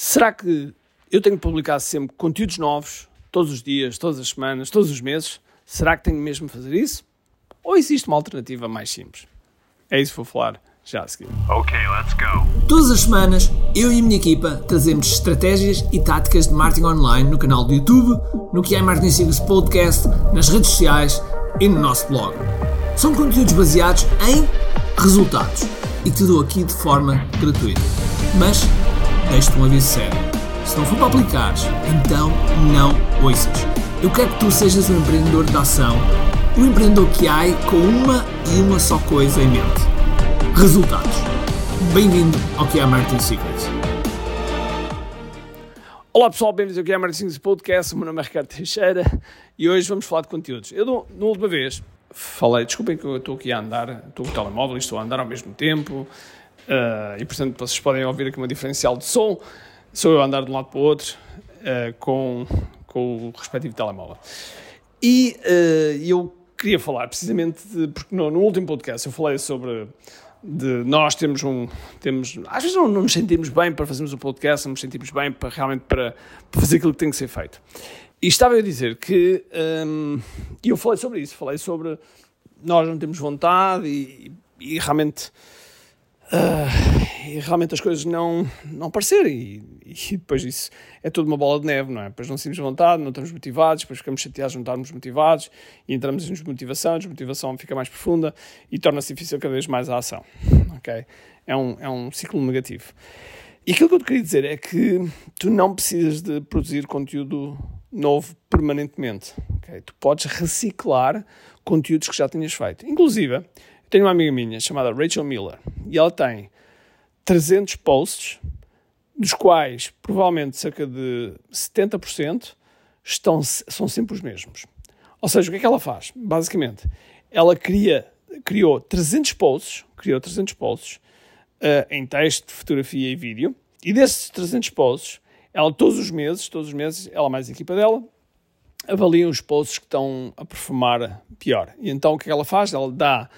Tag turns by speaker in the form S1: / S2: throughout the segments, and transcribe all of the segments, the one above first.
S1: Será que eu tenho que publicar sempre conteúdos novos, todos os dias, todas as semanas, todos os meses? Será que tenho mesmo de fazer isso? Ou existe uma alternativa mais simples? É isso que vou falar já a seguir.
S2: Ok, let's go.
S3: Todas as semanas, eu e a minha equipa trazemos estratégias e táticas de marketing online no canal do YouTube, no que é Marketing Secrets Podcast, nas redes sociais e no nosso blog. São conteúdos baseados em resultados e te dou aqui de forma gratuita. Mas deixo-te um aviso sério. Se não for para aplicares, então não ouças. Eu quero que tu sejas um empreendedor de ação, um empreendedor que há com uma e uma só coisa em mente: resultados. Bem-vindo ao que é Marketing Secrets.
S1: Olá pessoal, bem-vindos ao Marketing Secrets Podcast. O meu nome é Ricardo Teixeira e hoje vamos falar de conteúdos. Eu, na última vez, falei, desculpem que eu estou aqui a andar, estou com o telemóvel e estou a andar ao mesmo tempo. Uh, e portanto vocês podem ouvir aqui uma diferencial de som, sou eu a andar de um lado para o outro uh, com, com o respectivo telemóvel. E uh, eu queria falar precisamente, de, porque no, no, último podcast eu falei sobre de nós temos um, temos, às vezes não, não, nos sentimos bem para fazermos um podcast, não nos sentimos bem para realmente para, para fazer aquilo que tem que ser feito. E estava a dizer que, um, eu falei sobre isso, falei sobre nós não temos vontade e, e realmente Uh, e realmente as coisas não, não aparecerem. E, e, depois isso é tudo uma bola de neve, não é? Depois não sentimos vontade, não estamos motivados, depois ficamos chateados não estarmos motivados e entramos em desmotivação, a desmotivação fica mais profunda e torna-se difícil cada vez mais a ação. Ok? É um, é um ciclo negativo. E aquilo que eu te queria dizer é que tu não precisas de produzir conteúdo novo permanentemente. Tu podes reciclar conteúdos que já tinhas feito. Inclusive, tenho uma amiga minha chamada Rachel Miller e ela tem 300 posts, dos quais provavelmente cerca de 70% estão, são sempre os mesmos. Ou seja, o que é que ela faz? Basicamente, ela cria, criou 300 posts, criou 300 posts uh, em texto, fotografia e vídeo, e desses 300 posts, ela todos os meses, todos os meses, ela mais a equipa dela, avaliam os posts que estão a performar pior. E então o que, é que ela faz? Ela dá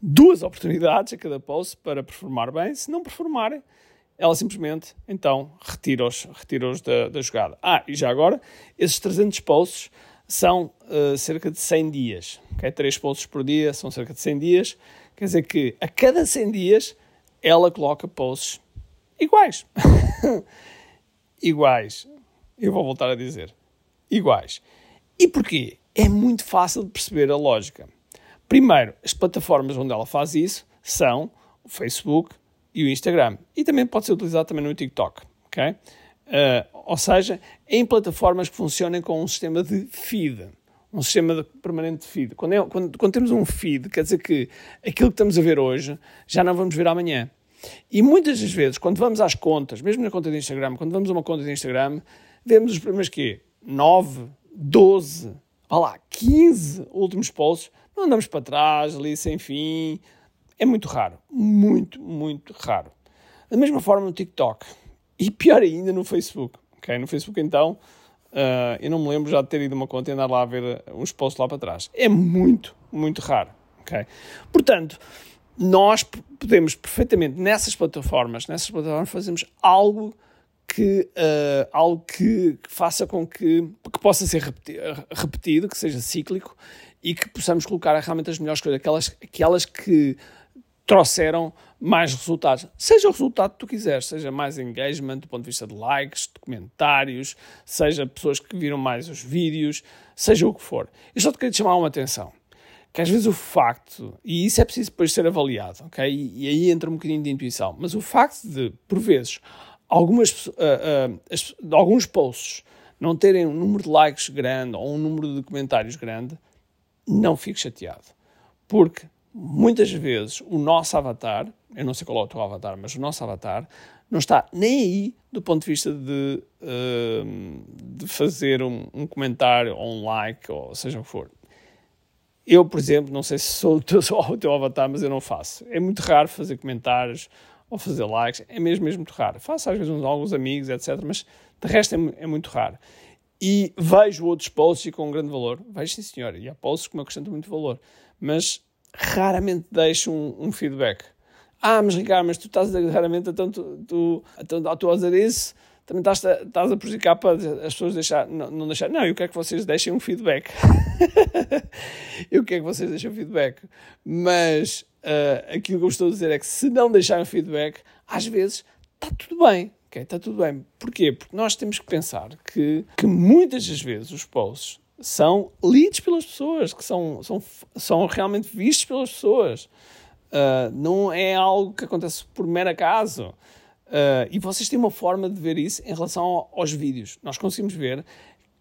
S1: duas oportunidades a cada post para performar bem. Se não performarem, ela simplesmente, então, retira-os retira da, da jogada. Ah, e já agora, esses 300 posts são uh, cerca de 100 dias. Okay? 3 posts por dia são cerca de 100 dias. Quer dizer que a cada 100 dias ela coloca posts iguais. iguais. Eu vou voltar a dizer. Iguais. E porquê? É muito fácil de perceber a lógica. Primeiro, as plataformas onde ela faz isso são o Facebook e o Instagram. E também pode ser utilizado também no TikTok, ok? Uh, ou seja, em plataformas que funcionem com um sistema de feed, um sistema de permanente de feed. Quando, é, quando, quando, temos um feed, quer dizer que aquilo que estamos a ver hoje já não vamos ver amanhã. E muitas das vezes, quando vamos às contas, mesmo na conta de Instagram, quando vamos a uma conta de Instagram, vemos os primeiros quê? 9, 12, olha lá, 15 últimos posts não andamos para trás, ali sem fim. É muito raro. Muito, muito raro. Da mesma forma no TikTok. E pior ainda no Facebook. Okay? No Facebook, então, uh, eu não me lembro já de ter ido uma conta e andar lá a ver uns posts lá para trás. É muito, muito raro. Okay? Portanto, nós podemos perfeitamente, nessas plataformas, nessas plataformas, fazemos algo que, uh, algo que, que, faça com que, que possa ser repetido, que seja cíclico e que possamos colocar realmente as melhores coisas, aquelas, aquelas que trouxeram mais resultados. Seja o resultado que tu quiseres, seja mais engagement do ponto de vista de likes, de comentários, seja pessoas que viram mais os vídeos, seja o que for. Eu só te queria chamar uma atenção. Que às vezes o facto, e isso é preciso depois ser avaliado, ok? E, e aí entra um bocadinho de intuição, mas o facto de, por vezes, algumas, uh, uh, alguns posts não terem um número de likes grande ou um número de comentários grande, não fique chateado. Porque muitas vezes o nosso avatar, eu não sei qual é o teu avatar, mas o nosso avatar não está nem aí do ponto de vista de, uh, de fazer um, um, comentário ou um like, ou seja o que for. Eu, por exemplo, não sei se sou o teu, sou o teu avatar, mas eu não faço. É muito raro fazer comentários ou fazer likes, é mesmo, mesmo muito raro. Faço às vezes uns, alguns amigos, etc., mas de resto é, é muito raro e vejo outros posts com um grande valor. Vejo sim, senhor, e há posts que me acrescentam muito valor, mas raramente deixo um, um feedback. Ah, mas Ricardo, mas tu estás a raramente, então tu, tu, então, tu a dizer isso, também estás, estás a prejudicar para as pessoas deixar, não, não deixar. Não, eu quero que vocês deixem um feedback. eu quero que vocês deixem um feedback. Mas uh, aquilo que eu estou a dizer é que se não deixarem feedback, às vezes está tudo bem. Ok, está tudo bem. Porquê? Porque nós temos que pensar que, que muitas das vezes os posts são lidos pelas pessoas, que são, são, são realmente vistos pelas pessoas. Uh, não é algo que acontece por mero acaso. Uh, e vocês têm uma forma de ver isso em relação aos vídeos. Nós conseguimos ver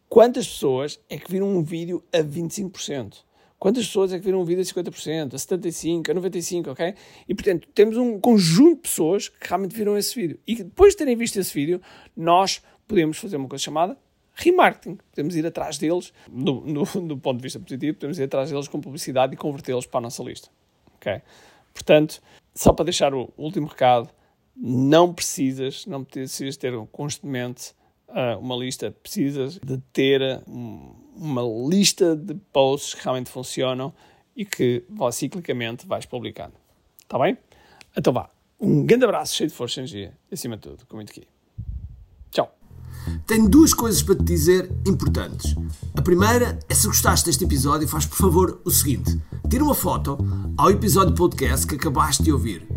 S1: quantas pessoas é que viram um vídeo a 25%. Quantas pessoas é que viram um vídeo a 50%, a 75%, a 95%, ok? E, portanto, temos um conjunto de pessoas que realmente viram esse vídeo. E depois de terem visto esse vídeo, nós podemos fazer uma coisa chamada remarketing. Podemos ir atrás deles, do, do, do ponto de vista positivo, podemos ir atrás deles com publicidade e convertê-los para a nossa lista, ok? Portanto, só para deixar o último recado, não precisas, não precisas ter constantemente uh, uma lista, precisas de ter um, uma lista de posts que realmente funcionam e que ciclicamente vais publicando. Está bem? Então vá. Um grande abraço, cheio de força e energia. Acima de tudo, com muito aqui. Tchau.
S3: Tenho duas coisas para te dizer importantes. A primeira é se gostaste deste episódio, faz por favor o seguinte: tira uma foto ao episódio podcast que acabaste de ouvir.